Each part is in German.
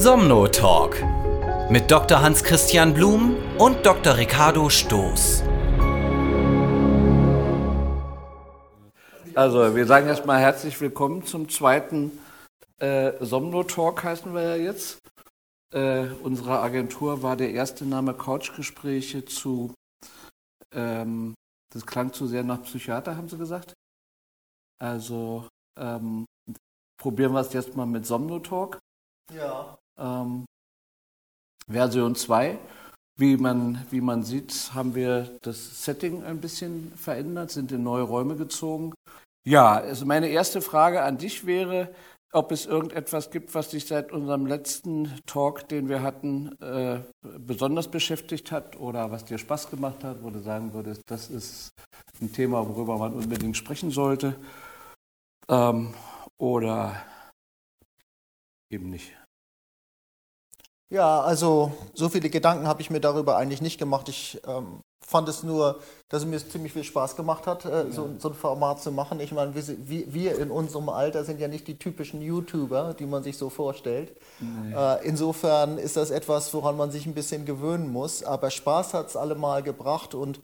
Somno Talk mit Dr. Hans-Christian Blum und Dr. Ricardo Stoß. Also, wir sagen erstmal herzlich willkommen zum zweiten äh, Somno Talk, heißen wir ja jetzt. Äh, unserer Agentur war der erste Name Couchgespräche zu, ähm, das klang zu sehr nach Psychiater, haben Sie gesagt. Also, ähm, probieren wir es jetzt mal mit Somno Talk. Ja. Ähm, Version 2. Wie man, wie man sieht, haben wir das Setting ein bisschen verändert, sind in neue Räume gezogen. Ja, also meine erste Frage an dich wäre, ob es irgendetwas gibt, was dich seit unserem letzten Talk, den wir hatten, äh, besonders beschäftigt hat oder was dir Spaß gemacht hat, wo du sagen würdest, das ist ein Thema, worüber man unbedingt sprechen sollte. Ähm, oder eben nicht. Ja, also so viele Gedanken habe ich mir darüber eigentlich nicht gemacht. Ich ähm, fand es nur, dass es mir ziemlich viel Spaß gemacht hat, äh, ja. so, so, ein Format zu machen. Ich meine, wir, wir, in unserem Alter sind ja nicht die typischen YouTuber, die man sich so vorstellt. Äh, insofern ist das etwas, woran man sich ein bisschen gewöhnen muss. Aber Spaß hat es allemal gebracht und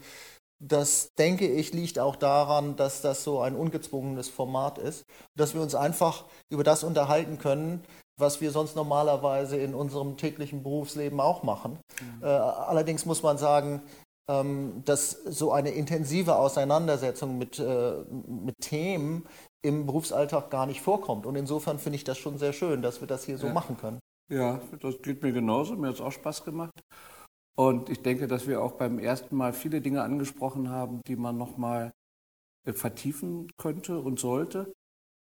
das, denke ich, liegt auch daran, dass das so ein ungezwungenes Format ist, dass wir uns einfach über das unterhalten können, was wir sonst normalerweise in unserem täglichen Berufsleben auch machen. Mhm. Äh, allerdings muss man sagen, ähm, dass so eine intensive Auseinandersetzung mit, äh, mit Themen im Berufsalltag gar nicht vorkommt. Und insofern finde ich das schon sehr schön, dass wir das hier so ja. machen können. Ja, das geht mir genauso. Mir hat es auch Spaß gemacht. Und ich denke, dass wir auch beim ersten Mal viele Dinge angesprochen haben, die man nochmal äh, vertiefen könnte und sollte.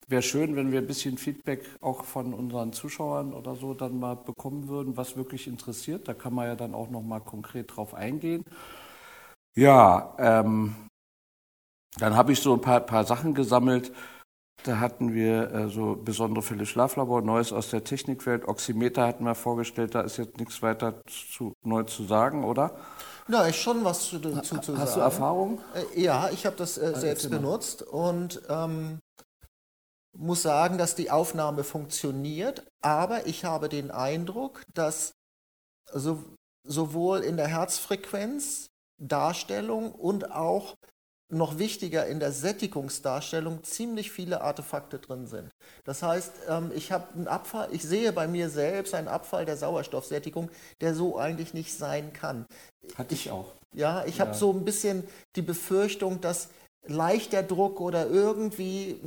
Wäre schön, wenn wir ein bisschen Feedback auch von unseren Zuschauern oder so dann mal bekommen würden, was wirklich interessiert. Da kann man ja dann auch nochmal konkret drauf eingehen. Ja, ähm, dann habe ich so ein paar, paar Sachen gesammelt. Da hatten wir äh, so besondere Fälle Schlaflabor, Neues aus der Technikwelt, Oximeter hatten wir vorgestellt, da ist jetzt nichts weiter zu, neu zu sagen, oder? Ja, ich schon was dazu zu sagen. Hast du Erfahrung? Äh, ja, ich habe das äh, ah, selbst benutzt und ähm, muss sagen, dass die Aufnahme funktioniert, aber ich habe den Eindruck, dass so, sowohl in der Herzfrequenz Darstellung und auch noch wichtiger in der Sättigungsdarstellung ziemlich viele Artefakte drin sind. Das heißt, ähm, ich habe einen Abfall, ich sehe bei mir selbst einen Abfall der Sauerstoffsättigung, der so eigentlich nicht sein kann. Hatte ich auch. Ja, ich ja. habe so ein bisschen die Befürchtung, dass leichter Druck oder irgendwie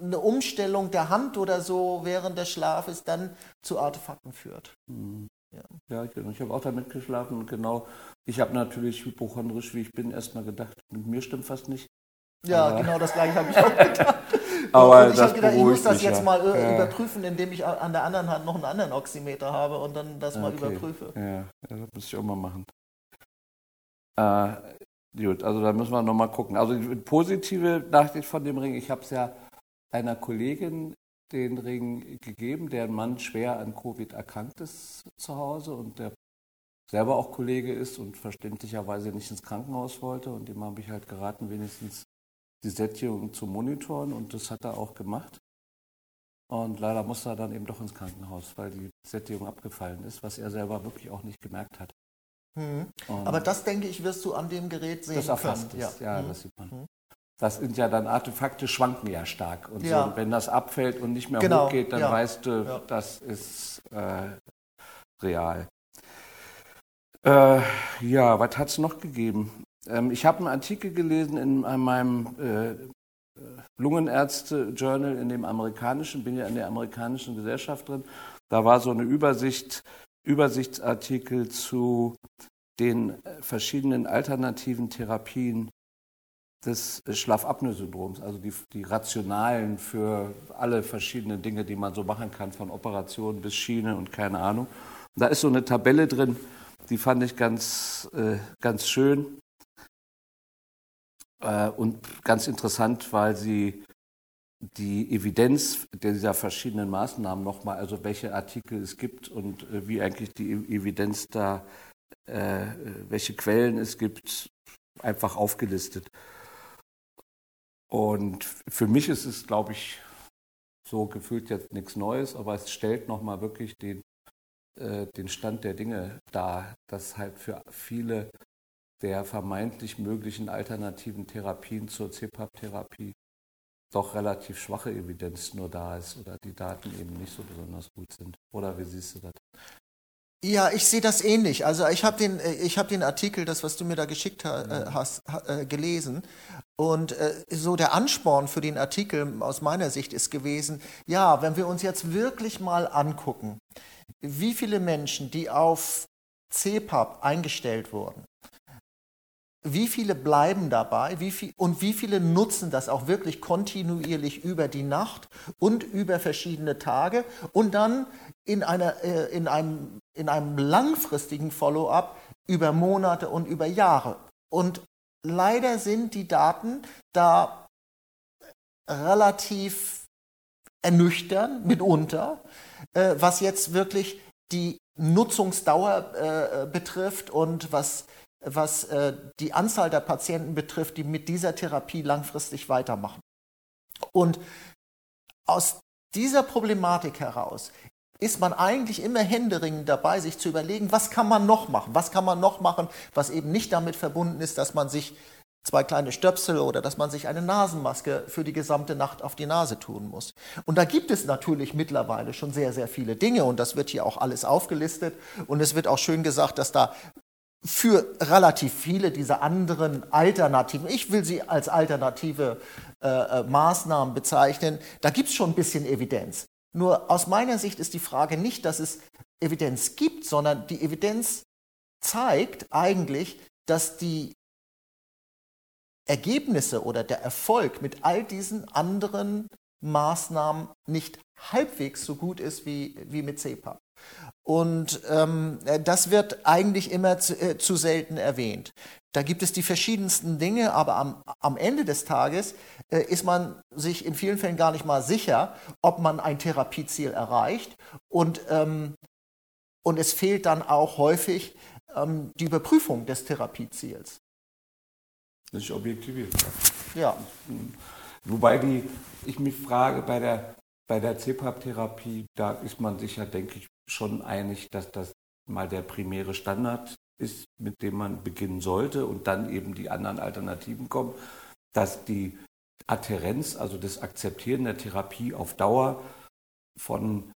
eine Umstellung der Hand oder so während des Schlafes dann zu Artefakten führt. Mhm. Ja, ja ich, ich habe auch damit geschlafen und genau, ich habe natürlich hypochondrisch, wie ich bin, erstmal gedacht, mit mir stimmt was nicht. Ja, Aber genau das gleiche habe ich auch gedacht. Aber und ich habe gedacht, ich muss das jetzt ja. mal ja. überprüfen, indem ich an der anderen Hand noch einen anderen Oximeter habe und dann das okay. mal überprüfe. Ja, das muss ich auch mal machen. Äh, gut, also da müssen wir nochmal gucken. Also die positive Nachricht von dem Ring, ich habe es ja einer Kollegin den Ring gegeben, deren Mann schwer an Covid erkrankt ist zu Hause und der selber auch Kollege ist und verständlicherweise nicht ins Krankenhaus wollte. Und dem habe ich halt geraten, wenigstens die Sättigung zu monitoren und das hat er auch gemacht. Und leider musste er dann eben doch ins Krankenhaus, weil die Sättigung abgefallen ist, was er selber wirklich auch nicht gemerkt hat. Mhm. Aber das, denke ich, wirst du an dem Gerät sehen das erfasst können. Ist. Ja, ja mhm. das sieht man. Mhm das sind ja dann Artefakte, schwanken ja stark. Und ja. so, wenn das abfällt und nicht mehr genau. hochgeht, dann ja. weißt du, ja. das ist äh, real. Äh, ja, was hat es noch gegeben? Ähm, ich habe einen Artikel gelesen in, in meinem äh, Lungenärzte-Journal, in dem amerikanischen, bin ja in der amerikanischen Gesellschaft drin. Da war so eine Übersicht, Übersichtsartikel zu den äh, verschiedenen alternativen Therapien des Schlafapnoe-Syndroms, also die, die Rationalen für alle verschiedenen Dinge, die man so machen kann, von Operationen bis Schiene und keine Ahnung. Und da ist so eine Tabelle drin, die fand ich ganz, äh, ganz schön äh, und ganz interessant, weil sie die Evidenz dieser verschiedenen Maßnahmen nochmal, also welche Artikel es gibt und äh, wie eigentlich die Evidenz da, äh, welche Quellen es gibt, einfach aufgelistet. Und für mich ist es, glaube ich, so gefühlt jetzt nichts Neues, aber es stellt nochmal wirklich den, äh, den Stand der Dinge dar, dass halt für viele der vermeintlich möglichen alternativen Therapien zur CPAP-Therapie doch relativ schwache Evidenz nur da ist oder die Daten eben nicht so besonders gut sind. Oder wie siehst du das? Ja, ich sehe das ähnlich. Also ich habe den, äh, ich hab den Artikel, das, was du mir da geschickt ha, äh, hast, ha, äh, gelesen. Und äh, so der Ansporn für den Artikel aus meiner Sicht ist gewesen, ja, wenn wir uns jetzt wirklich mal angucken, wie viele Menschen, die auf CPAP eingestellt wurden, wie viele bleiben dabei wie viel, und wie viele nutzen das auch wirklich kontinuierlich über die Nacht und über verschiedene Tage und dann in, einer, äh, in, einem, in einem langfristigen Follow-up über Monate und über Jahre. Und leider sind die Daten da relativ ernüchternd mitunter, äh, was jetzt wirklich die Nutzungsdauer äh, betrifft und was was äh, die Anzahl der Patienten betrifft, die mit dieser Therapie langfristig weitermachen. Und aus dieser Problematik heraus ist man eigentlich immer händeringend dabei, sich zu überlegen, was kann man noch machen? Was kann man noch machen, was eben nicht damit verbunden ist, dass man sich zwei kleine Stöpsel oder dass man sich eine Nasenmaske für die gesamte Nacht auf die Nase tun muss. Und da gibt es natürlich mittlerweile schon sehr, sehr viele Dinge und das wird hier auch alles aufgelistet und es wird auch schön gesagt, dass da für relativ viele dieser anderen Alternativen, ich will sie als alternative äh, äh Maßnahmen bezeichnen, da gibt es schon ein bisschen Evidenz. Nur aus meiner Sicht ist die Frage nicht, dass es Evidenz gibt, sondern die Evidenz zeigt eigentlich, dass die Ergebnisse oder der Erfolg mit all diesen anderen Maßnahmen nicht halbwegs so gut ist wie, wie mit CEPA. Und ähm, das wird eigentlich immer zu, äh, zu, selten erwähnt. Da gibt es die verschiedensten Dinge, aber am, am Ende des Tages äh, ist man sich in vielen Fällen gar nicht mal sicher, ob man ein Therapieziel erreicht. Und, ähm, und es fehlt dann auch häufig ähm, die Überprüfung des Therapieziels. Das ist objektiviert. Ja. Wobei die, ich mich frage, bei der, bei der CPAP-Therapie, da ist man sich ja, denke ich, schon einig, dass das mal der primäre Standard ist, mit dem man beginnen sollte und dann eben die anderen Alternativen kommen, dass die Adherenz, also das Akzeptieren der Therapie auf Dauer von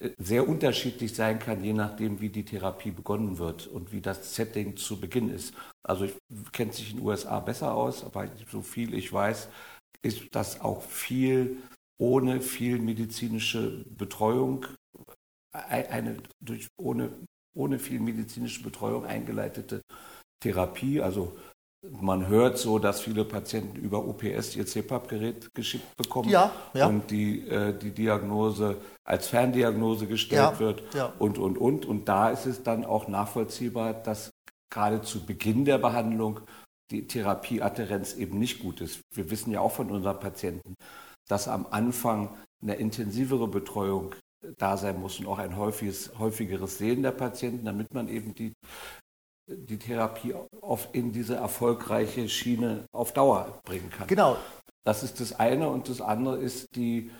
äh, sehr unterschiedlich sein kann, je nachdem, wie die Therapie begonnen wird und wie das Setting zu Beginn ist. Also ich kenne sich in den USA besser aus, aber so viel ich weiß, ist das auch viel ohne viel medizinische Betreuung eine durch ohne, ohne viel medizinische Betreuung eingeleitete Therapie. Also man hört so, dass viele Patienten über OPS ihr CPAP-Gerät geschickt bekommen ja, ja. und die, äh, die Diagnose als Ferndiagnose gestellt ja, wird und, und, und. Und da ist es dann auch nachvollziehbar, dass gerade zu Beginn der Behandlung die Therapieadherenz eben nicht gut ist. Wir wissen ja auch von unseren Patienten, dass am Anfang eine intensivere Betreuung da sein muss und auch ein häufiges, häufigeres Sehen der Patienten, damit man eben die, die Therapie auf, in diese erfolgreiche Schiene auf Dauer bringen kann. Genau. Das ist das eine und das andere ist die,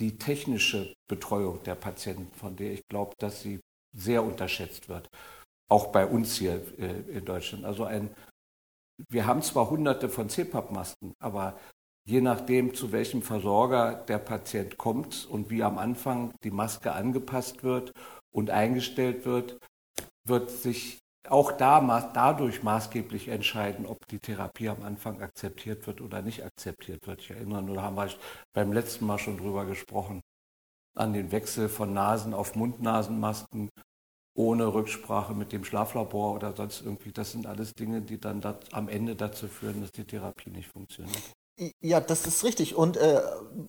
die technische Betreuung der Patienten, von der ich glaube, dass sie sehr unterschätzt wird. Auch bei uns hier äh, in Deutschland. Also ein, wir haben zwar hunderte von CPAP-Masken, aber je nachdem, zu welchem Versorger der Patient kommt und wie am Anfang die Maske angepasst wird und eingestellt wird, wird sich auch da dadurch maßgeblich entscheiden, ob die Therapie am Anfang akzeptiert wird oder nicht akzeptiert wird. Ich erinnere nur, da haben wir beim letzten Mal schon drüber gesprochen, an den Wechsel von Nasen auf Mund-Nasen-Masken ohne Rücksprache mit dem Schlaflabor oder sonst irgendwie. Das sind alles Dinge, die dann am Ende dazu führen, dass die Therapie nicht funktioniert. Ja, das ist richtig. Und äh,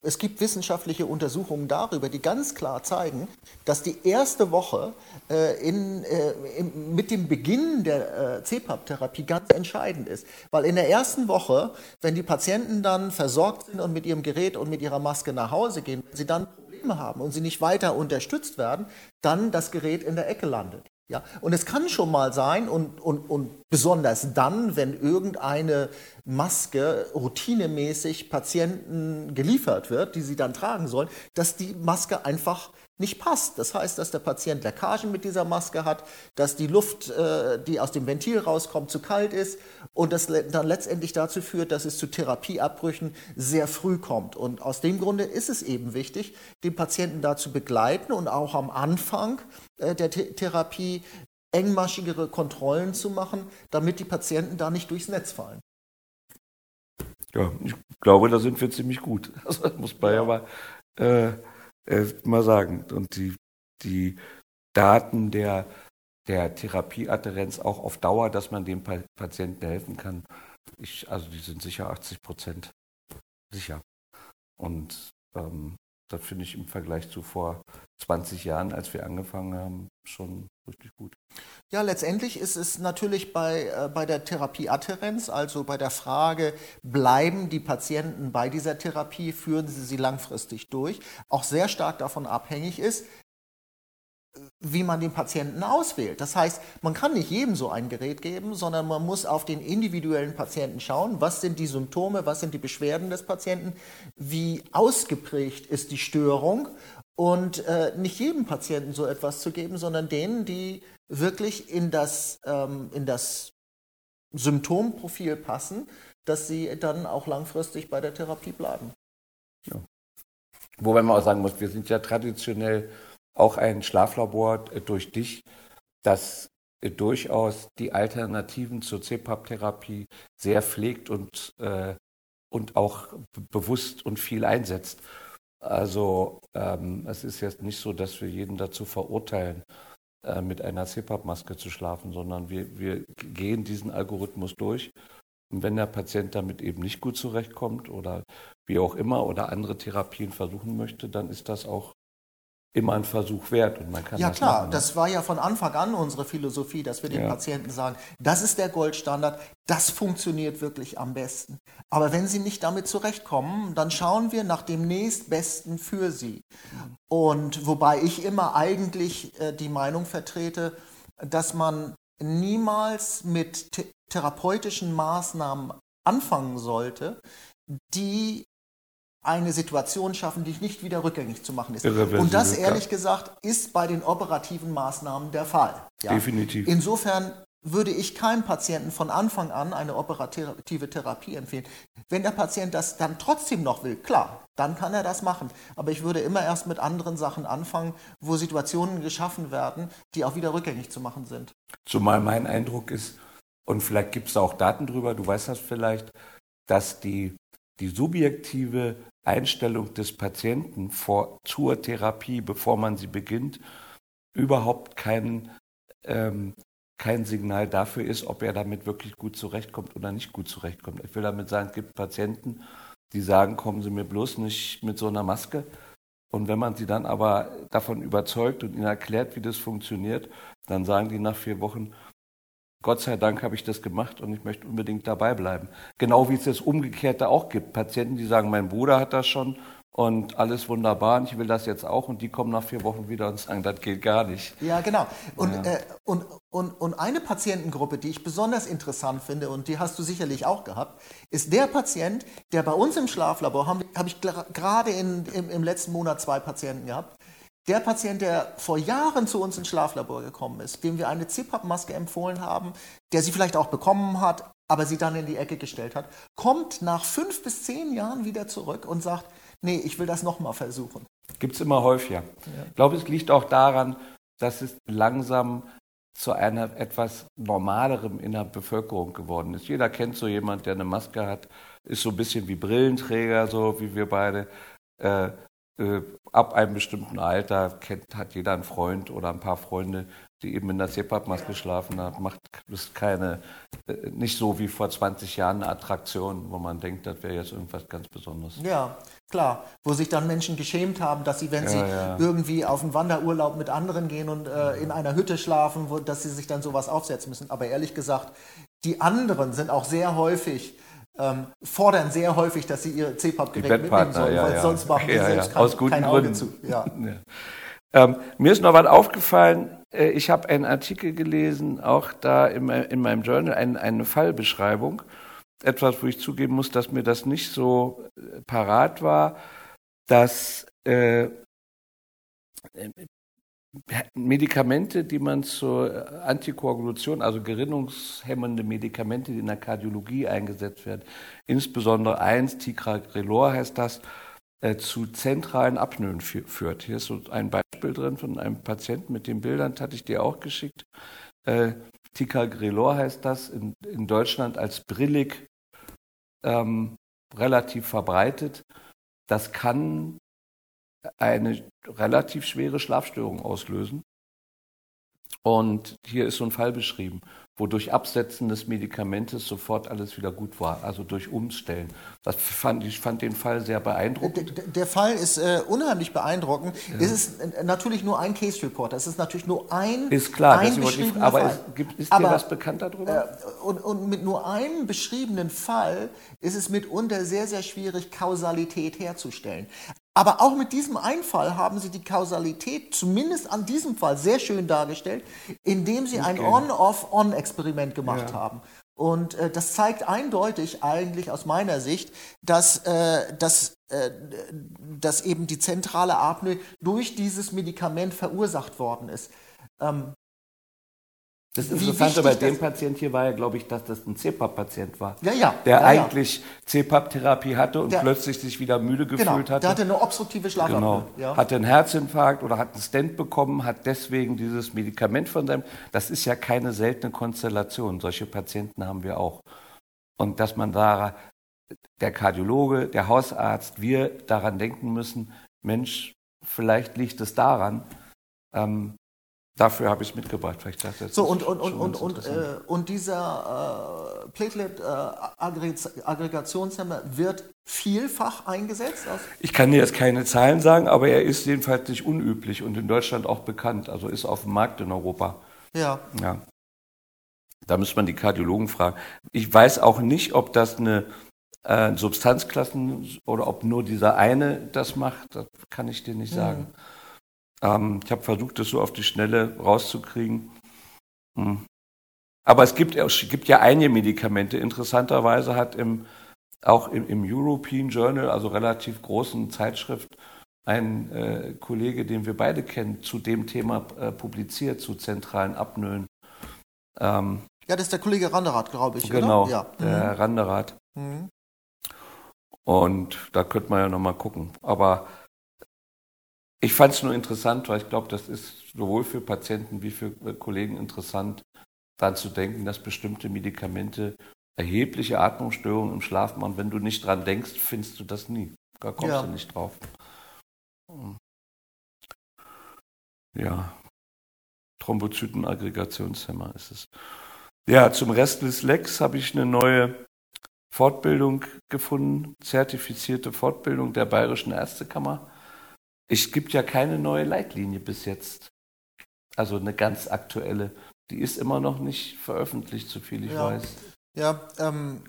es gibt wissenschaftliche Untersuchungen darüber, die ganz klar zeigen, dass die erste Woche äh, in, äh, in, mit dem Beginn der äh, CPAP-Therapie ganz entscheidend ist. Weil in der ersten Woche, wenn die Patienten dann versorgt sind und mit ihrem Gerät und mit ihrer Maske nach Hause gehen, wenn sie dann Probleme haben und sie nicht weiter unterstützt werden, dann das Gerät in der Ecke landet. Ja, und es kann schon mal sein, und, und, und besonders dann, wenn irgendeine Maske routinemäßig Patienten geliefert wird, die sie dann tragen sollen, dass die Maske einfach nicht passt. Das heißt, dass der Patient Leckagen mit dieser Maske hat, dass die Luft, äh, die aus dem Ventil rauskommt, zu kalt ist und das dann letztendlich dazu führt, dass es zu Therapieabbrüchen sehr früh kommt. Und aus dem Grunde ist es eben wichtig, den Patienten da zu begleiten und auch am Anfang äh, der Therapie engmaschigere Kontrollen zu machen, damit die Patienten da nicht durchs Netz fallen. Ja, ich glaube, da sind wir ziemlich gut. Das muss man ja mal äh, äh, mal sagen. Und die, die Daten der, der Therapieadherenz auch auf Dauer, dass man dem Patienten helfen kann, ich, also die sind sicher 80 Prozent sicher. Und ähm, das finde ich im Vergleich zu vor 20 Jahren, als wir angefangen haben, schon richtig gut. Ja, letztendlich ist es natürlich bei, äh, bei der Therapieadherenz, also bei der Frage, bleiben die Patienten bei dieser Therapie, führen sie sie langfristig durch, auch sehr stark davon abhängig ist, wie man den Patienten auswählt. Das heißt, man kann nicht jedem so ein Gerät geben, sondern man muss auf den individuellen Patienten schauen, was sind die Symptome, was sind die Beschwerden des Patienten, wie ausgeprägt ist die Störung und äh, nicht jedem Patienten so etwas zu geben, sondern denen, die wirklich in das, ähm, in das Symptomprofil passen, dass sie dann auch langfristig bei der Therapie bleiben. Ja. Wobei man auch sagen muss, wir sind ja traditionell auch ein Schlaflabor äh, durch dich, das äh, durchaus die Alternativen zur CPAP-Therapie sehr pflegt und, äh, und auch bewusst und viel einsetzt. Also ähm, es ist jetzt nicht so, dass wir jeden dazu verurteilen, äh, mit einer CPAP-Maske zu schlafen, sondern wir, wir gehen diesen Algorithmus durch. Und wenn der Patient damit eben nicht gut zurechtkommt oder wie auch immer oder andere Therapien versuchen möchte, dann ist das auch immer ein Versuch wert und man kann ja das klar, machen, ne? das war ja von Anfang an unsere Philosophie, dass wir den ja. Patienten sagen, das ist der Goldstandard, das funktioniert wirklich am besten. Aber wenn sie nicht damit zurechtkommen, dann schauen wir nach dem nächstbesten für sie. Und wobei ich immer eigentlich äh, die Meinung vertrete, dass man niemals mit therapeutischen Maßnahmen anfangen sollte, die eine Situation schaffen, die nicht wieder rückgängig zu machen ist. Und das, ehrlich gesagt, ist bei den operativen Maßnahmen der Fall. Ja. Definitiv. Insofern würde ich keinem Patienten von Anfang an eine operative Therapie empfehlen. Wenn der Patient das dann trotzdem noch will, klar, dann kann er das machen. Aber ich würde immer erst mit anderen Sachen anfangen, wo Situationen geschaffen werden, die auch wieder rückgängig zu machen sind. Zumal mein Eindruck ist, und vielleicht gibt es auch Daten drüber, du weißt das vielleicht, dass die, die subjektive Einstellung des Patienten vor, zur Therapie, bevor man sie beginnt, überhaupt kein, ähm, kein Signal dafür ist, ob er damit wirklich gut zurechtkommt oder nicht gut zurechtkommt. Ich will damit sagen, es gibt Patienten, die sagen, kommen Sie mir bloß nicht mit so einer Maske. Und wenn man sie dann aber davon überzeugt und ihnen erklärt, wie das funktioniert, dann sagen die nach vier Wochen, Gott sei Dank habe ich das gemacht und ich möchte unbedingt dabei bleiben. Genau wie es das Umgekehrte auch gibt. Patienten, die sagen, mein Bruder hat das schon und alles wunderbar und ich will das jetzt auch und die kommen nach vier Wochen wieder und sagen, das geht gar nicht. Ja, genau. Und, ja. Äh, und, und, und eine Patientengruppe, die ich besonders interessant finde und die hast du sicherlich auch gehabt, ist der Patient, der bei uns im Schlaflabor, habe hab ich gerade im, im letzten Monat zwei Patienten gehabt, der Patient, der vor Jahren zu uns ins Schlaflabor gekommen ist, dem wir eine CPAP-Maske empfohlen haben, der sie vielleicht auch bekommen hat, aber sie dann in die Ecke gestellt hat, kommt nach fünf bis zehn Jahren wieder zurück und sagt, nee, ich will das nochmal versuchen. Gibt es immer häufiger. Ja. Ich glaube, es liegt auch daran, dass es langsam zu einer etwas normalerem in der Bevölkerung geworden ist. Jeder kennt so jemand, der eine Maske hat, ist so ein bisschen wie Brillenträger, so wie wir beide. Äh, äh, ab einem bestimmten Alter kennt, hat jeder einen Freund oder ein paar Freunde, die eben in der CPAP-Maske geschlafen haben. Macht ist keine, äh, nicht so wie vor 20 Jahren eine Attraktion, wo man denkt, das wäre jetzt irgendwas ganz Besonderes. Ja, klar. Wo sich dann Menschen geschämt haben, dass sie, wenn ja, sie ja. irgendwie auf einen Wanderurlaub mit anderen gehen und äh, in einer Hütte schlafen, wo, dass sie sich dann sowas aufsetzen müssen. Aber ehrlich gesagt, die anderen sind auch sehr häufig ähm, fordern sehr häufig, dass sie ihre CPAP-Geräte mitnehmen sollen, ja, weil ja. sonst machen ja, sie selbst Aus guten kein Gründen. Auge zu. Ähm, mir ist noch was aufgefallen, äh, ich habe einen Artikel gelesen, auch da in, in meinem Journal, ein, eine Fallbeschreibung. Etwas, wo ich zugeben muss, dass mir das nicht so äh, parat war, dass äh, Medikamente, die man zur Antikoagulation, also gerinnungshemmende Medikamente, die in der Kardiologie eingesetzt werden, insbesondere eins, Ticagrelor heißt das, äh, zu zentralen Apnoen führt. Hier ist so ein Beispiel drin von einem Patienten mit den Bildern, hatte ich dir auch geschickt. Äh, Ticagrelor heißt das, in, in Deutschland als brillig ähm, relativ verbreitet. Das kann eine relativ schwere Schlafstörung auslösen. Und hier ist so ein Fall beschrieben, wo durch Absetzen des Medikamentes sofort alles wieder gut war, also durch Umstellen. Das fand, ich fand den Fall sehr beeindruckend. Der, der Fall ist äh, unheimlich beeindruckend. Ja. Es ist äh, natürlich nur ein Case Report. Es ist natürlich nur ein Ist klar, ein beschriebener aber Fall. Ist, gibt, ist aber, dir was bekannt darüber? Äh, und, und mit nur einem beschriebenen Fall ist es mitunter sehr, sehr schwierig, Kausalität herzustellen. Aber auch mit diesem Einfall haben sie die Kausalität, zumindest an diesem Fall, sehr schön dargestellt, indem sie ein On-Off-On-Experiment gemacht ja. haben. Und äh, das zeigt eindeutig eigentlich aus meiner Sicht, dass, äh, dass, äh, dass eben die zentrale Apnoe durch dieses Medikament verursacht worden ist. Ähm, das Interessante bei dem Patient hier war ja, glaube ich, dass das ein CPAP-Patient war. Ja, ja. Der ja, eigentlich CPAP-Therapie hatte und der, plötzlich sich wieder müde gefühlt genau, hatte. Der hatte eine obstruktive Schlafapnoe. Genau. Ja. Hatte einen Herzinfarkt oder hat einen Stent bekommen, hat deswegen dieses Medikament von seinem. Das ist ja keine seltene Konstellation. Solche Patienten haben wir auch. Und dass man da, der Kardiologe, der Hausarzt, wir daran denken müssen, Mensch, vielleicht liegt es daran, ähm, Dafür habe ich es mitgebracht. Vielleicht das jetzt so, und, und, und, und, und, äh, und dieser äh, Platelet-Aggregationshemmer äh, wird vielfach eingesetzt? Ich kann dir jetzt keine Zahlen sagen, aber er ist jedenfalls nicht unüblich und in Deutschland auch bekannt. Also ist auf dem Markt in Europa. Ja. ja. Da muss man die Kardiologen fragen. Ich weiß auch nicht, ob das eine äh, Substanzklassen oder ob nur dieser eine das macht. Das kann ich dir nicht sagen. Mhm. Ähm, ich habe versucht, das so auf die Schnelle rauszukriegen. Hm. Aber es gibt, es gibt ja einige Medikamente. Interessanterweise hat im, auch im, im European Journal, also relativ großen Zeitschrift, ein äh, Kollege, den wir beide kennen, zu dem Thema äh, publiziert, zu zentralen Apnoen. Ähm, ja, das ist der Kollege Randerath, glaube ich. Genau, ja. der mhm. Randerath. Mhm. Und da könnte man ja nochmal gucken. Aber ich fand es nur interessant, weil ich glaube, das ist sowohl für Patienten wie für äh, Kollegen interessant, daran zu denken, dass bestimmte Medikamente erhebliche Atmungsstörungen im Schlaf machen. Wenn du nicht dran denkst, findest du das nie. Da kommst ja. du nicht drauf. Hm. Ja, Thrombozytenaggregationshemmer ist es. Ja, zum Rest des Lex habe ich eine neue Fortbildung gefunden, zertifizierte Fortbildung der Bayerischen Ärztekammer. Es gibt ja keine neue Leitlinie bis jetzt. Also eine ganz aktuelle. Die ist immer noch nicht veröffentlicht, so viel ich ja. weiß. Ja, ähm,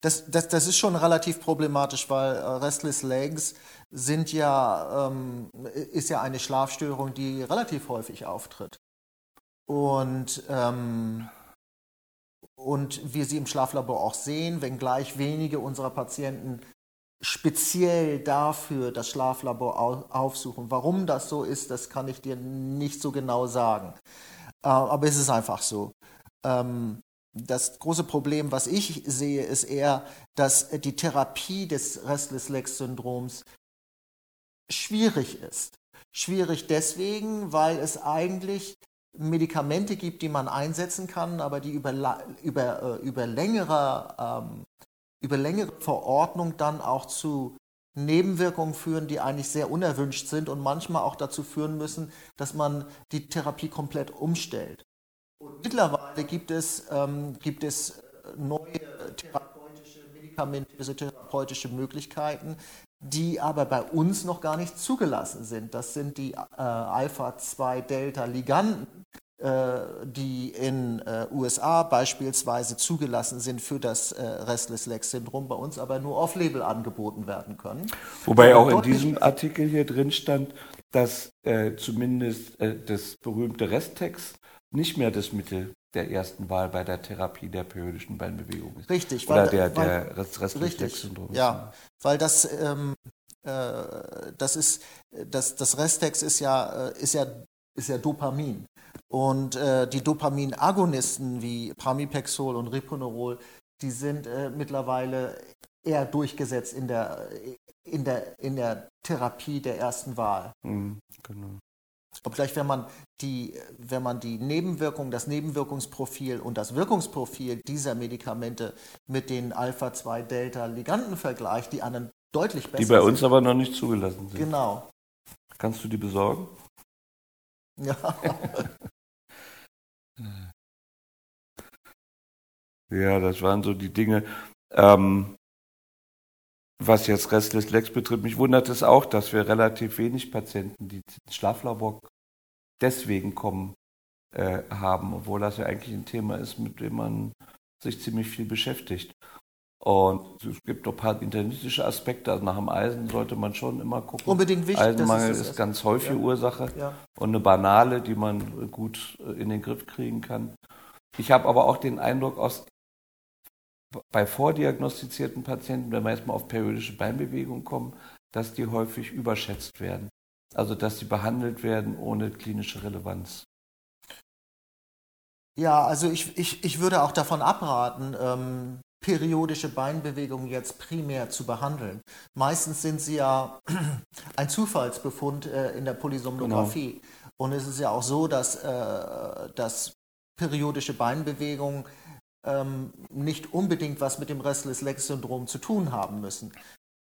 das, das, das ist schon relativ problematisch, weil äh, Restless Legs sind ja, ähm, ist ja eine Schlafstörung, die relativ häufig auftritt. Und, ähm, und wir sie im Schlaflabor auch sehen, wenngleich wenige unserer Patienten speziell dafür das Schlaflabor aufsuchen. Warum das so ist, das kann ich dir nicht so genau sagen. Äh, aber es ist einfach so. Ähm, das große Problem, was ich sehe, ist eher, dass die Therapie des Restless-Legs-Syndroms schwierig ist. Schwierig deswegen, weil es eigentlich Medikamente gibt, die man einsetzen kann, aber die über, über, äh, über längere ähm, über längere Verordnung dann auch zu Nebenwirkungen führen, die eigentlich sehr unerwünscht sind und manchmal auch dazu führen müssen, dass man die Therapie komplett umstellt. Und mittlerweile gibt es, ähm, gibt es neue therapeutische, medikamentöse therapeutische Möglichkeiten, die aber bei uns noch gar nicht zugelassen sind. Das sind die äh, Alpha-2-Delta-Liganden, äh, die in äh, USA beispielsweise zugelassen sind für das äh, Restless Leg Syndrom, bei uns aber nur off-label angeboten werden können. Wobei auch in diesem Artikel hier drin stand, dass äh, zumindest äh, das berühmte Restex nicht mehr das Mittel der ersten Wahl bei der Therapie der periodischen Beinbewegung ist. Richtig, Oder weil, der, weil, der Rest-Reflex-Syndrom. Ja, weil das, ähm, äh, das ist, das, das Restex ist ja, äh, ist ja, ist ja Dopamin. Und äh, die Dopaminagonisten wie Pramipexol und Riponerol, die sind äh, mittlerweile eher durchgesetzt in der, in, der, in der Therapie der ersten Wahl. Mhm, genau. Obgleich, wenn man die, wenn man die Nebenwirkung, das Nebenwirkungsprofil und das Wirkungsprofil dieser Medikamente mit den Alpha-2-Delta-Liganden vergleicht, die anderen deutlich besser Die bei sind. uns aber noch nicht zugelassen sind. Genau. Kannst du die besorgen? Ja. Ja, das waren so die Dinge. Ähm, was jetzt Restless Legs betrifft, mich wundert es auch, dass wir relativ wenig Patienten, die ins Schlaflabor deswegen kommen, äh, haben, obwohl das ja eigentlich ein Thema ist, mit dem man sich ziemlich viel beschäftigt. Und es gibt noch ein paar internistische Aspekte. Also nach dem Eisen sollte man schon immer gucken. Unbedingt wichtig. Eisenmangel das ist, ganz häufige ja. Ursache Ja. und eine banale, die man gut äh, in den Griff kriegen kann. Ich habe aber auch den Eindruck, aus, bei vordiagnostizierten Patienten, wenn wir jetzt mal auf periodische Beinbewegungen kommen, dass die häufig überschätzt werden. Also dass sie behandelt werden ohne klinische Relevanz. Ja, also ich, ich, ich würde auch davon abraten, ähm, periodische Beinbewegungen jetzt primär zu behandeln. Meistens sind sie ja ein Zufallsbefund äh, in der Polysomnographie. Genau. Und es ist ja auch so, dass, äh, dass periodische Beinbewegungen ähm, nicht unbedingt was mit dem Restless Leg Syndrom zu tun haben müssen.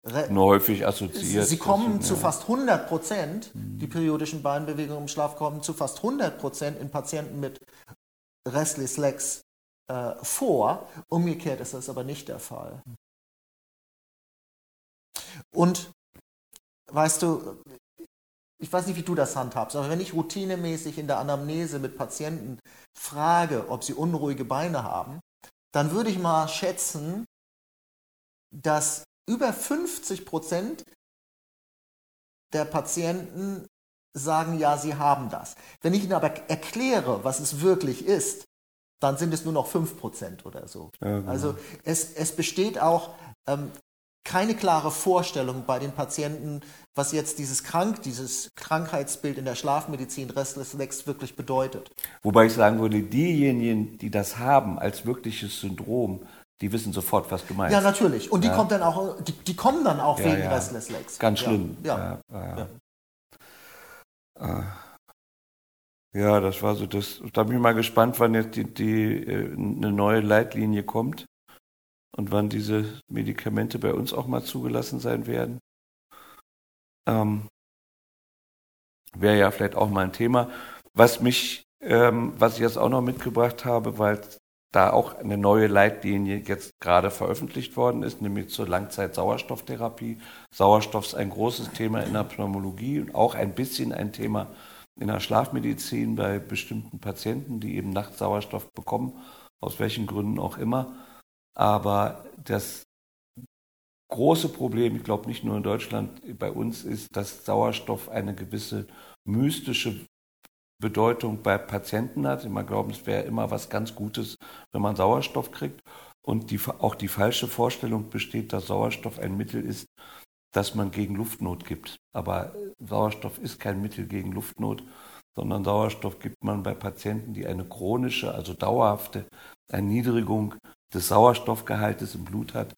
Re Nur häufig assoziiert. Sie kommen das, zu ja. fast 100 Prozent, die periodischen Beinbewegungen im Schlaf kommen zu fast 100 Prozent in Patienten mit Restless Legs äh, vor. Umgekehrt ist das aber nicht der Fall. Und weißt du, ich weiß nicht, wie du das handhabst, aber wenn ich routinemäßig in der Anamnese mit Patienten frage, ob sie unruhige Beine haben, dann würde ich mal schätzen, dass über 50 Prozent der Patienten sagen, ja, sie haben das. Wenn ich ihnen aber erkläre, was es wirklich ist, dann sind es nur noch 5 Prozent oder so. Ja, genau. Also es, es besteht auch ähm, keine klare Vorstellung bei den Patienten, was jetzt dieses Krank, dieses Krankheitsbild in der Schlafmedizin Restless Legs wirklich bedeutet. Wobei ich sagen würde, diejenigen, die das haben als wirkliches Syndrom, die wissen sofort, was gemeint Ja, ist. natürlich. Und die Ja. kommt dann auch, die, die kommen dann auch Ja, wegen ja. Restless Legs. Ganz Ja, schlimm. Ja. Ja, ja. Das war so das. Da bin ich mal gespannt, wann jetzt die, die, äh, eine neue Leitlinie kommt und wann diese Medikamente bei uns auch mal zugelassen sein werden. Ähm, Wäre ja vielleicht auch mal ein Thema. Was mich, ähm, was ich jetzt auch noch mitgebracht habe, weil da auch eine neue Leitlinie jetzt gerade veröffentlicht worden ist, nämlich zur Langzeit-Sauerstofftherapie. Sauerstoff ist ein großes Thema in der Pneumologie und auch ein bisschen ein Thema in der Schlafmedizin bei bestimmten Patienten, die eben nachts Sauerstoff bekommen, aus welchen Gründen auch immer. Aber das große Problem, ich glaube nicht nur in Deutschland, bei uns ist, dass Sauerstoff eine gewisse mystische Bedeutung bei Patienten hat. Man glaubt, es wäre immer was ganz Gutes, wenn man Sauerstoff kriegt. Und die, auch die falsche Vorstellung besteht, dass Sauerstoff ein Mittel ist, das man gegen Luftnot gibt. Aber Sauerstoff ist kein Mittel gegen Luftnot, sondern Sauerstoff gibt man bei Patienten, die eine chronische, also dauerhafte Erniedrigung des Sauerstoffgehaltes im Blut hat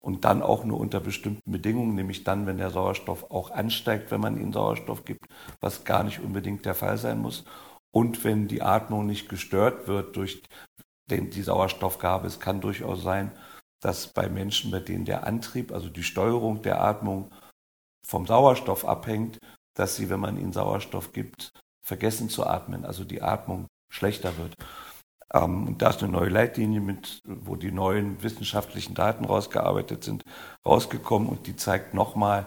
und dann auch nur unter bestimmten Bedingungen, nämlich dann, wenn der Sauerstoff auch ansteigt, wenn man ihnen Sauerstoff gibt, was gar nicht unbedingt der Fall sein muss. Und wenn die Atmung nicht gestört wird durch den, die Sauerstoffgabe. Es kann durchaus sein, dass bei Menschen, bei denen der Antrieb, also die Steuerung der Atmung vom Sauerstoff abhängt, dass sie, wenn man ihnen Sauerstoff gibt, vergessen zu atmen, also die Atmung schlechter wird. Ähm, und da ist eine neue Leitlinie mit, wo die neuen wissenschaftlichen Daten rausgearbeitet sind, rausgekommen und die zeigt nochmal,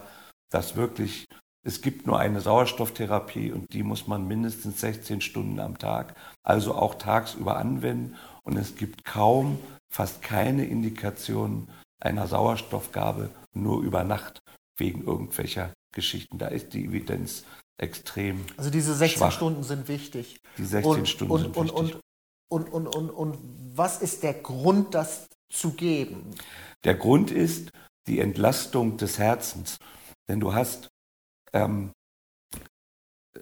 dass wirklich es gibt nur eine Sauerstofftherapie und die muss man mindestens 16 Stunden am Tag, also auch tagsüber anwenden. Und es gibt kaum, fast keine Indikation einer Sauerstoffgabe nur über Nacht wegen irgendwelcher Geschichten. Da ist die Evidenz extrem. Also diese 16 schwach. Stunden sind wichtig. Die 16 und, Stunden und, sind und, wichtig. Und, und, und, und, was ist der Grund, das zu geben? Der Grund ist die Entlastung des Herzens. Denn du hast ähm,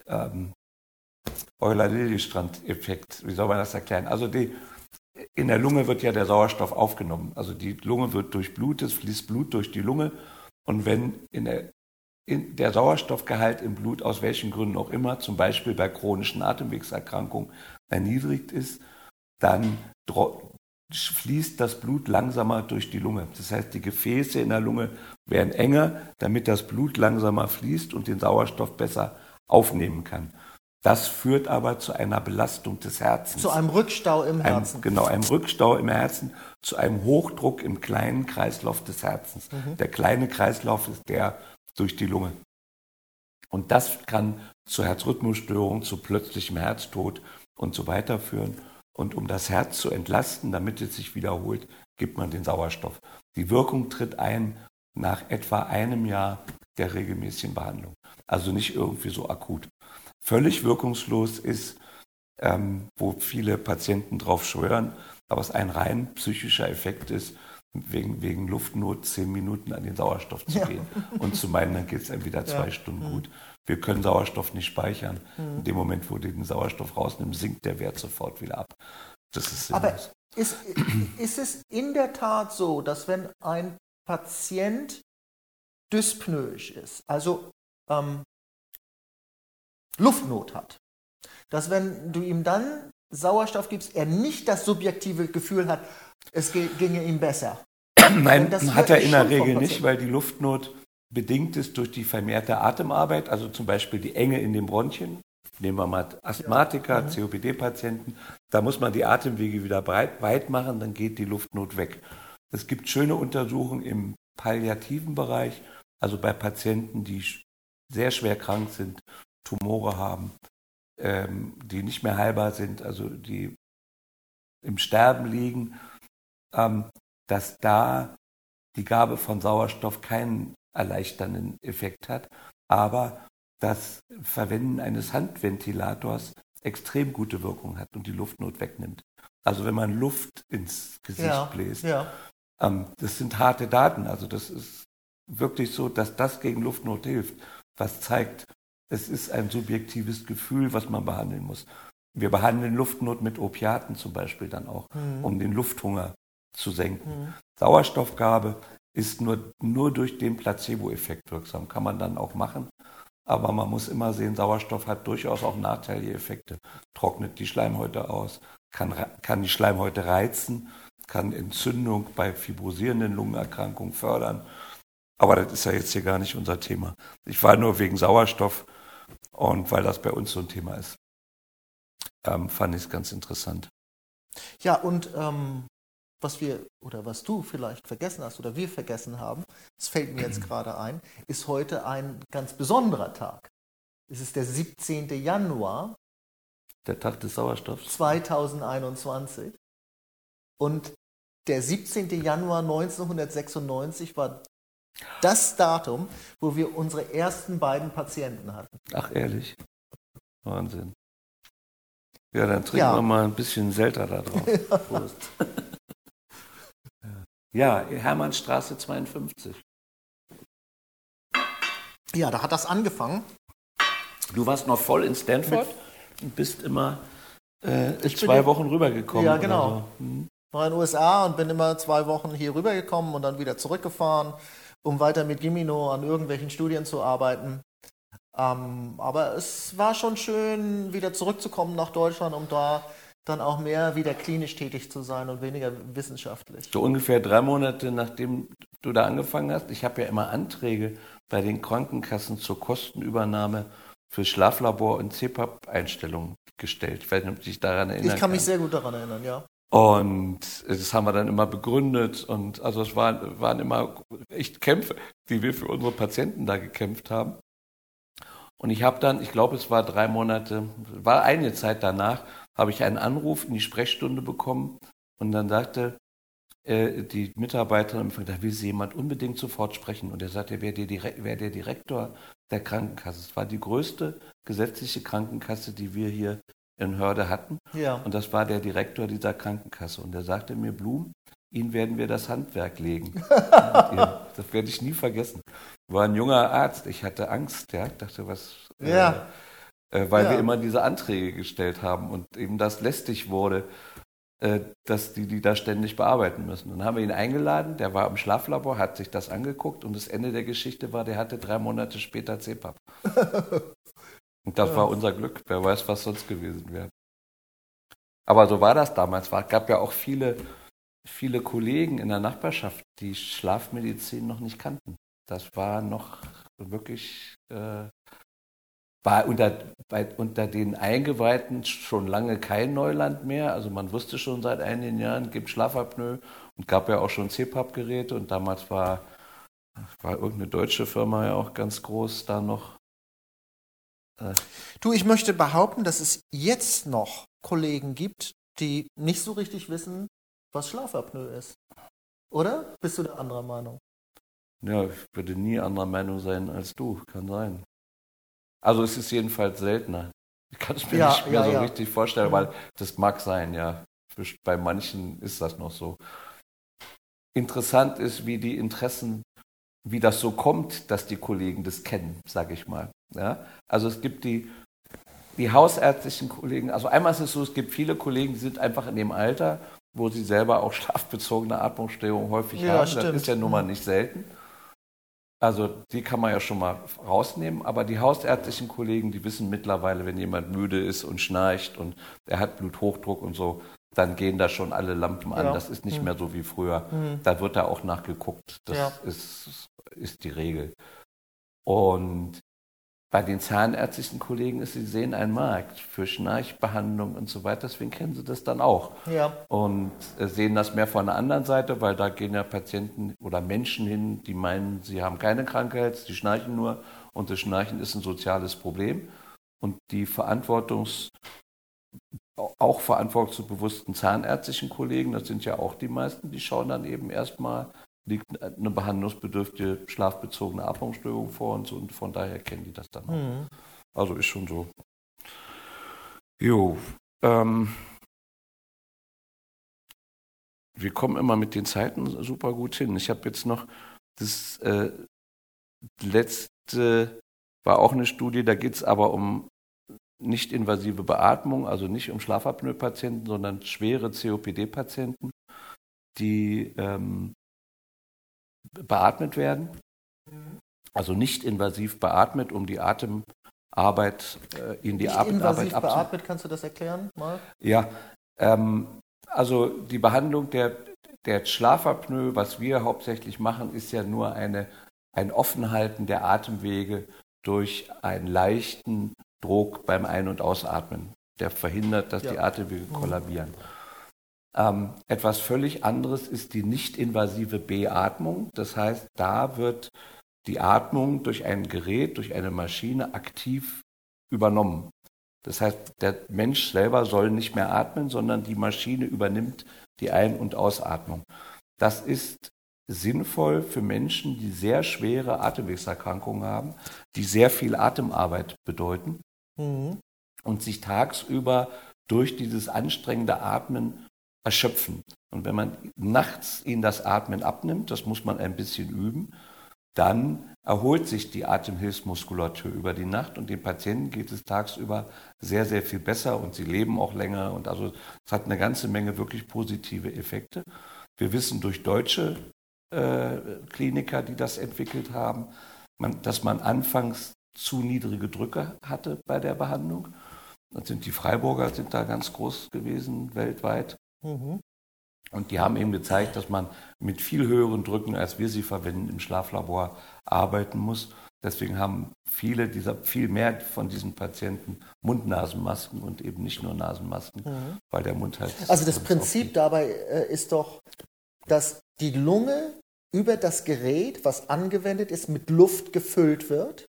ähm, Euler-Liljestrand-Effekt. Wie soll man das erklären? Also die, in der Lunge wird ja der Sauerstoff aufgenommen. Also die Lunge wird durchblutet, fließt Blut durch die Lunge. Und wenn in der, in der Sauerstoffgehalt im Blut aus welchen Gründen auch immer, zum Beispiel bei chronischen Atemwegserkrankungen, erniedrigt ist, dann fließt das Blut langsamer durch die Lunge. Das heißt, die Gefäße in der Lunge werden enger, damit das Blut langsamer fließt und den Sauerstoff besser aufnehmen kann. Das führt aber zu einer Belastung des Herzens. Zu einem Rückstau im Ein- Herzen. genau, einem Rückstau im Herzen, zu einem Hochdruck im kleinen Kreislauf des Herzens. Mhm. Der kleine Kreislauf ist der durch die Lunge. Und das kann zu Herzrhythmusstörungen, zu plötzlichem Herztod und so weiter führen. Und um das Herz zu entlasten, damit es sich wiederholt, gibt man den Sauerstoff. Die Wirkung tritt ein nach etwa einem Jahr der regelmäßigen Behandlung. Also nicht irgendwie so akut. Völlig wirkungslos ist, ähm, wo viele Patienten drauf schwören, aber es ein rein psychischer Effekt ist, wegen, wegen Luftnot zehn Minuten an den Sauerstoff zu Ja. gehen und zu meinen, dann geht es einem wieder zwei Ja. Stunden gut. Wir können Sauerstoff nicht speichern. In dem Moment, wo du den Sauerstoff rausnimmst, sinkt der Wert sofort wieder ab. Das ist Aber ist, ist es in der Tat so, dass wenn ein Patient dyspnoisch ist, also ähm, Luftnot hat, dass wenn du ihm dann Sauerstoff gibst, er nicht das subjektive Gefühl hat, es ge- ginge ihm besser. Nein, das hat er in der Regel nicht, weil die Luftnot bedingt ist durch die vermehrte Atemarbeit, also zum Beispiel die Enge in den Bronchien. Nehmen wir mal Asthmatiker, Mhm. COPD-Patienten. Da muss man die Atemwege wieder breit, weit machen, dann geht die Luftnot weg. Es gibt schöne Untersuchungen im palliativen Bereich, also bei Patienten, die sehr schwer krank sind, Tumore haben, ähm, die nicht mehr heilbar sind, also die im Sterben liegen, ähm, dass da die Gabe von Sauerstoff keinen erleichternden Effekt hat, aber das Verwenden eines Handventilators extrem gute Wirkung hat und die Luftnot wegnimmt. Also wenn man Luft ins Gesicht Ja, bläst, ja. ähm, das sind harte Daten. Also das ist wirklich so, dass das gegen Luftnot hilft. Was zeigt, es ist ein subjektives Gefühl, was man behandeln muss. Wir behandeln Luftnot mit Opiaten zum Beispiel dann auch, um den Lufthunger zu senken. Sauerstoffgabe ist nur, nur durch den Placebo-Effekt wirksam. Kann man dann auch machen. Aber man muss immer sehen, Sauerstoff hat durchaus auch nachteilige Effekte. Trocknet die Schleimhäute aus, kann, kann die Schleimhäute reizen, kann Entzündung bei fibrosierenden Lungenerkrankungen fördern. Aber das ist ja jetzt hier gar nicht unser Thema. Ich war nur wegen Sauerstoff und weil das bei uns so ein Thema ist, ähm, fand ich es ganz interessant. Ja, und ähm, was wir oder was du vielleicht vergessen hast oder wir vergessen haben, das fällt mir jetzt gerade ein, ist heute ein ganz besonderer Tag. Es ist der 17. Januar Der Tag des Sauerstoffs. 2021 und der 17. Januar 1996 war das Datum, wo wir unsere ersten beiden Patienten hatten. Ach, ehrlich. Wahnsinn. Ja, dann trinken Ja. wir mal ein bisschen Selter da drauf. Prost. ja, Hermannstraße 52. Ja, da hat das angefangen. Du warst noch voll in Stanford und bist immer äh, zwei Wochen rübergekommen. Ja, genau. So. Hm. war in den USA und bin immer zwei Wochen hier rübergekommen und dann wieder zurückgefahren, um weiter mit Gimino an irgendwelchen Studien zu arbeiten. Ähm, aber es war schon schön, wieder zurückzukommen nach Deutschland, um da dann auch mehr wieder klinisch tätig zu sein und weniger wissenschaftlich. So ungefähr drei Monate nachdem du da angefangen hast. Ich habe ja immer Anträge bei den Krankenkassen zur Kostenübernahme für Schlaflabor und CPAP-Einstellungen gestellt. Ich weiß nicht, ob du dich daran erinnern Ich kann mich sehr gut daran erinnern, ja. Und das haben wir dann immer begründet. Und also es waren, waren immer echt Kämpfe, die wir für unsere Patienten da gekämpft haben. Und ich habe dann, ich glaube, es war drei Monate, war eine Zeit danach, habe ich einen Anruf in die Sprechstunde bekommen und dann sagte äh, die Mitarbeiterin, da will sie jemand unbedingt sofort sprechen. Und er sagt, er wäre der, wär der Direktor der Krankenkasse. Es war die größte gesetzliche Krankenkasse, die wir hier in Hörde hatten. Ja. Und das war der Direktor dieser Krankenkasse. Und er sagte mir, Blum, Ihnen werden wir das Handwerk legen. das werde ich nie vergessen. War ein junger Arzt. Ich hatte Angst. Ja, ich dachte, was. Äh, ja. Äh, weil ja. wir immer diese Anträge gestellt haben und eben das lästig wurde, äh, dass die die da ständig bearbeiten müssen. Dann haben wir ihn eingeladen. Der war im Schlaflabor, hat sich das angeguckt und das Ende der Geschichte war, der hatte drei Monate später CPAP. und das ja. war unser Glück. Wer weiß, was sonst gewesen wäre. Aber so war das damals. Es gab ja auch viele viele Kollegen in der Nachbarschaft, die Schlafmedizin noch nicht kannten. Das war noch wirklich, äh, war unter, bei, unter den Eingeweihten schon lange kein Neuland mehr. Also man wusste schon seit einigen Jahren, gibt Schlafapnoe und gab ja auch schon CPAP-Geräte und damals war, war irgendeine deutsche Firma ja auch ganz groß da noch. Äh. Du, ich möchte behaupten, dass es jetzt noch Kollegen gibt, die nicht so richtig wissen, was Schlafapnoe ist. Oder? Bist du der anderer Meinung? Ja, ich würde nie anderer Meinung sein als du, kann sein. Also es ist jedenfalls seltener. Ich kann es mir ja, nicht mehr ja, so ja. richtig vorstellen, weil das mag sein, ja. Bei manchen ist das noch so. Interessant ist, wie die Interessen, wie das so kommt, dass die Kollegen das kennen, sage ich mal. Ja? Also es gibt die, die hausärztlichen Kollegen, also einmal ist es so, es gibt viele Kollegen, die sind einfach in dem Alter, wo sie selber auch schlafbezogene Atmungsstörungen häufig ja, haben. Stimmt. Das ist ja nun mal nicht selten. Also die kann man ja schon mal rausnehmen, aber die hausärztlichen Kollegen, die wissen mittlerweile, wenn jemand müde ist und schnarcht und er hat Bluthochdruck und so, dann gehen da schon alle Lampen an. Ja. Das ist nicht mhm. mehr so wie früher. Mhm. Da wird da auch nachgeguckt. Das ja. ist, ist die Regel. Und bei den zahnärztlichen Kollegen ist, sie sehen einen Markt für Schnarchbehandlung und so weiter, deswegen kennen sie das dann auch. Ja. Und äh, sehen das mehr von der anderen Seite, weil da gehen ja Patienten oder Menschen hin, die meinen, sie haben keine Krankheit, sie schnarchen nur und das Schnarchen ist ein soziales Problem. Und die Verantwortungs auch verantwortungsbewussten zahnärztlichen Kollegen, das sind ja auch die meisten, die schauen dann eben erstmal, liegt eine behandlungsbedürftige schlafbezogene Atmungsstörung vor uns und von daher kennen die das dann auch. Mhm. Also ist schon so. Jo, ähm, wir kommen immer mit den Zeiten super gut hin. Ich habe jetzt noch das äh, letzte, war auch eine Studie, da geht es aber um nicht invasive Beatmung, also nicht um Schlafapnoe-Patienten, sondern schwere COPD-Patienten, die ähm, beatmet werden. Also nicht invasiv beatmet, um die Atemarbeit äh, in die nicht Arbeit invasiv Arbeit beatmet, kannst du das erklären mal? Ja, ähm, also die Behandlung der, der Schlafapnoe, was wir hauptsächlich machen, ist ja nur eine, ein Offenhalten der Atemwege durch einen leichten Druck beim Ein- und Ausatmen, der verhindert, dass ja. die Atemwege kollabieren. Mhm. Ähm, etwas völlig anderes ist die nicht-invasive Beatmung. Das heißt, da wird die Atmung durch ein Gerät, durch eine Maschine aktiv übernommen. Das heißt, der Mensch selber soll nicht mehr atmen, sondern die Maschine übernimmt die Ein- und Ausatmung. Das ist sinnvoll für Menschen, die sehr schwere Atemwegserkrankungen haben, die sehr viel Atemarbeit bedeuten mhm. und sich tagsüber durch dieses anstrengende Atmen erschöpfen. Und wenn man nachts ihnen das Atmen abnimmt, das muss man ein bisschen üben, dann erholt sich die Atemhilfsmuskulatur über die Nacht und den Patienten geht es tagsüber sehr, sehr viel besser und sie leben auch länger und also es hat eine ganze Menge wirklich positive Effekte. Wir wissen durch deutsche äh, Kliniker, die das entwickelt haben, man, dass man anfangs zu niedrige Drücke hatte bei der Behandlung. Das sind die Freiburger sind da ganz groß gewesen weltweit. Mhm. Und die haben eben gezeigt, dass man mit viel höheren Drücken, als wir sie verwenden, im Schlaflabor arbeiten muss. Deswegen haben viele dieser, viel mehr von diesen Patienten Mund-Nasenmasken und eben nicht nur Nasenmasken, mhm. weil der Mund halt. Also das Prinzip dabei äh, ist doch, dass die Lunge über das Gerät, was angewendet ist, mit Luft gefüllt wird.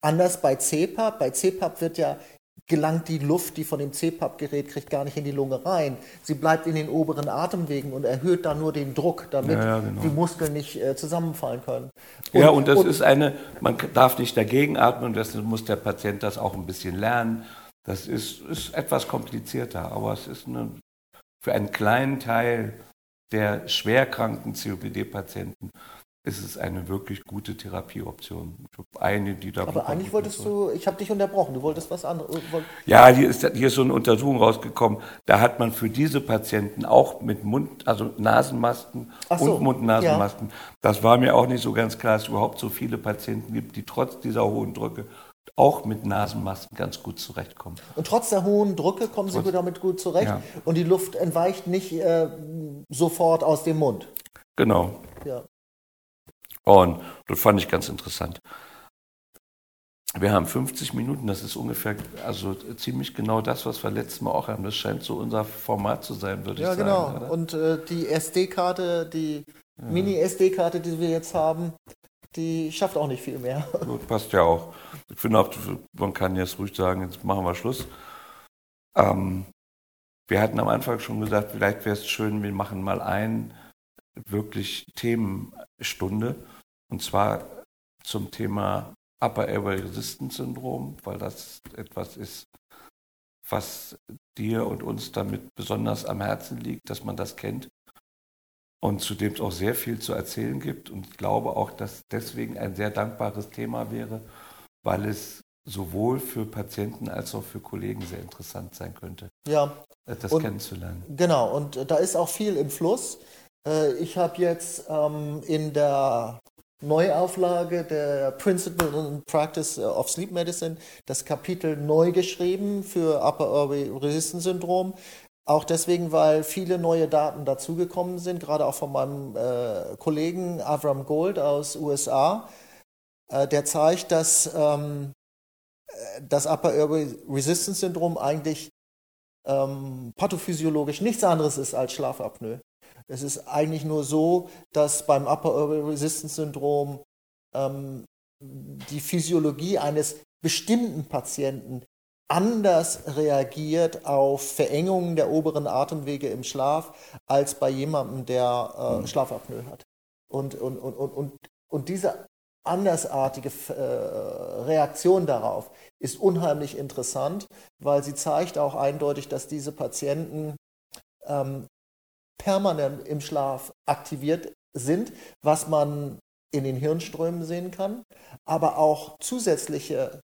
Anders bei CPAP. Bei CPAP wird ja gelangt die Luft, die von dem CPAP-Gerät kriegt, gar nicht in die Lunge rein. Sie bleibt in den oberen Atemwegen und erhöht da nur den Druck, damit Ja, ja, genau. die Muskeln nicht äh, zusammenfallen können. Und, ja, und das und, ist eine, man darf nicht dagegen atmen, deswegen muss der Patient das auch ein bisschen lernen. Das ist, ist etwas komplizierter, aber es ist eine, für einen kleinen Teil der schwerkranken COPD-Patienten ist es eine wirklich gute Therapieoption. Ich habe eine, die da. aber eigentlich wolltest du, ich habe dich unterbrochen, du wolltest was anderes. woll- Ja, hier ist, hier ist so eine Untersuchung rausgekommen. Da hat man für diese Patienten auch mit Mund, also Nasenmasken Ach so, und Mund-Nasenmasken. Das war mir auch nicht so ganz klar, dass es überhaupt so viele Patienten gibt, die trotz dieser hohen Drücke auch mit Nasenmasken ganz gut zurechtkommen. Und trotz der hohen Drücke kommen sie damit gut zurecht Ja. und die Luft entweicht nicht äh, sofort aus dem Mund. Genau. Ja. Und das fand ich ganz interessant. Wir haben 50 Minuten, das ist ungefähr, also ziemlich genau das, was wir letztes Mal auch haben. Das scheint so unser Format zu sein, würde Ja, ich genau. sagen. oder? Und äh, die SD-Karte, die Mini-SD-Karte, die wir jetzt haben, die schafft auch nicht viel mehr. Gut, passt ja auch. Ich finde auch, man kann jetzt ruhig sagen, jetzt machen wir Schluss. Ähm, wir hatten am Anfang schon gesagt, vielleicht wäre es schön, wir machen mal ein wirklich Themenstunde und zwar zum Thema Upper Airway Resistance Syndrom, weil das etwas ist, was dir und uns damit besonders am Herzen liegt, dass man das kennt und zu dem es auch sehr viel zu erzählen gibt. Und ich glaube auch, dass deswegen ein sehr dankbares Thema wäre, weil es sowohl für Patienten als auch für Kollegen sehr interessant sein könnte, Ja, das Und- kennenzulernen. genau. Und äh, da ist auch viel im Fluss. Äh, ich habe jetzt ähm, in der Neuauflage der Principle and Practice of Sleep Medicine das Kapitel neu geschrieben für Upper Airway Resistance Syndrom. Auch deswegen, weil viele neue Daten dazugekommen sind, gerade auch von meinem äh, Kollegen Avram Gold aus USA. Äh, der zeigt, dass ähm, äh, das Upper Airway Resistance Syndrom eigentlich ähm, pathophysiologisch nichts anderes ist als Schlafapnoe. Es ist eigentlich nur so, dass beim Upper Resistance Syndrom ähm, die Physiologie eines bestimmten Patienten anders reagiert auf Verengungen der oberen Atemwege im Schlaf als bei jemandem, der äh, Schlafapnoe hat. Und, und, und, und, und, und diese andersartige äh, Reaktion darauf ist unheimlich interessant, weil sie zeigt auch eindeutig, dass diese Patienten ähm, permanent im Schlaf aktiviert sind, was man in den Hirnströmen sehen kann, aber auch zusätzliche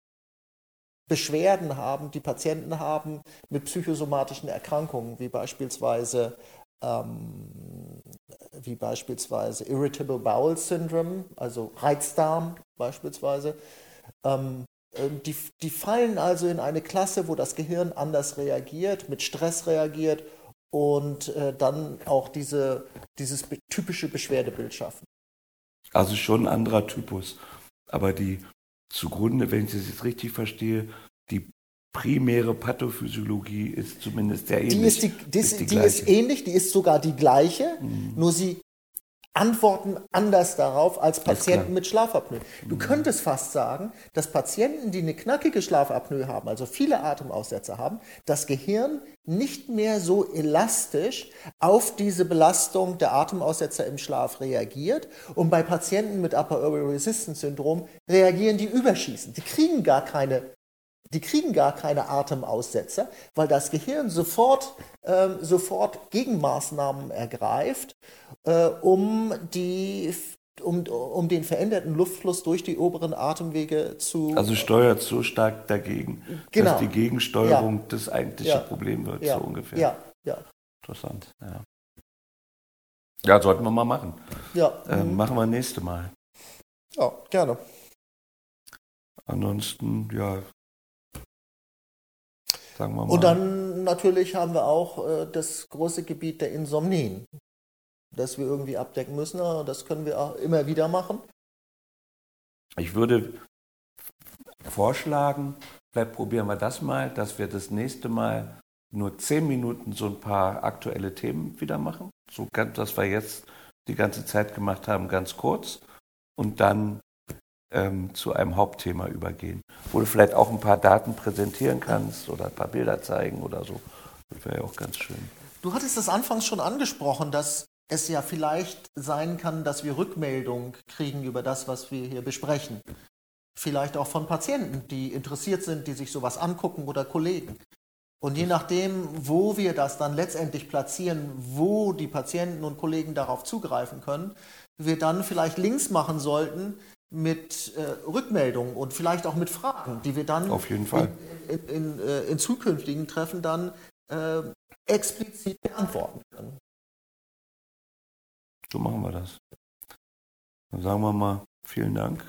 Beschwerden haben, die Patienten haben mit psychosomatischen Erkrankungen, wie beispielsweise, ähm, wie beispielsweise Irritable Bowel Syndrome, also Reizdarm beispielsweise. Ähm, äh, die, die fallen also in eine Klasse, wo das Gehirn anders reagiert, mit Stress reagiert und äh, dann auch diese, dieses typische Beschwerdebild schaffen. Also schon ein anderer Typus. Aber die zugrunde, wenn ich das jetzt richtig verstehe, die primäre Pathophysiologie ist zumindest sehr ähnlich. Die ist, die, die, ist, die ist ähnlich, die ist sogar die gleiche, nur sie antworten anders darauf als Patienten mit Schlafapnoe. Du könntest fast sagen, dass Patienten, die eine knackige Schlafapnoe haben, also viele Atemaussetzer haben, das Gehirn nicht mehr so elastisch auf diese Belastung der Atemaussetzer im Schlaf reagiert. Und bei Patienten mit Upper Airway Resistance Syndrom reagieren die überschießend. Die kriegen gar keine die kriegen gar keine Atemaussetzer, weil das Gehirn sofort, ähm, sofort Gegenmaßnahmen ergreift, äh, um, die, um, um den veränderten Luftfluss durch die oberen Atemwege zu. Also steuert so stark dagegen, Genau. dass die Gegensteuerung Ja. das eigentliche Ja. Problem wird, ja, so ungefähr. Ja, ja, Interessant, ja. Ja, sollten wir mal machen. ja. Ähm, mhm. machen wir nächste Mal. ja gerne. Ansonsten, ja, sagen wir mal. Und dann natürlich haben wir auch äh, das große Gebiet der Insomnien, das wir irgendwie abdecken müssen. aber Das können wir auch immer wieder machen. Ich würde vorschlagen, vielleicht probieren wir das mal, dass wir das nächste Mal nur zehn Minuten so ein paar aktuelle Themen wieder machen. So ganz, was wir jetzt die ganze Zeit gemacht haben, ganz kurz. Und dann ähm, zu einem Hauptthema übergehen, wo du vielleicht auch ein paar Daten präsentieren kannst oder ein paar Bilder zeigen oder so. Das wäre ja auch ganz schön. Du hattest es anfangs schon angesprochen, dass es ja vielleicht sein kann, dass wir Rückmeldung kriegen über das, was wir hier besprechen. Vielleicht auch von Patienten, die interessiert sind, die sich sowas angucken oder Kollegen. Und je nachdem, wo wir das dann letztendlich platzieren, wo die Patienten und Kollegen darauf zugreifen können, wir dann vielleicht Links machen sollten mit äh, Rückmeldungen und vielleicht auch mit Fragen, die wir dann Auf jeden Fall. In, in, in, äh, in zukünftigen Treffen dann äh, explizit beantworten können. So machen wir das. Dann sagen wir mal vielen Dank.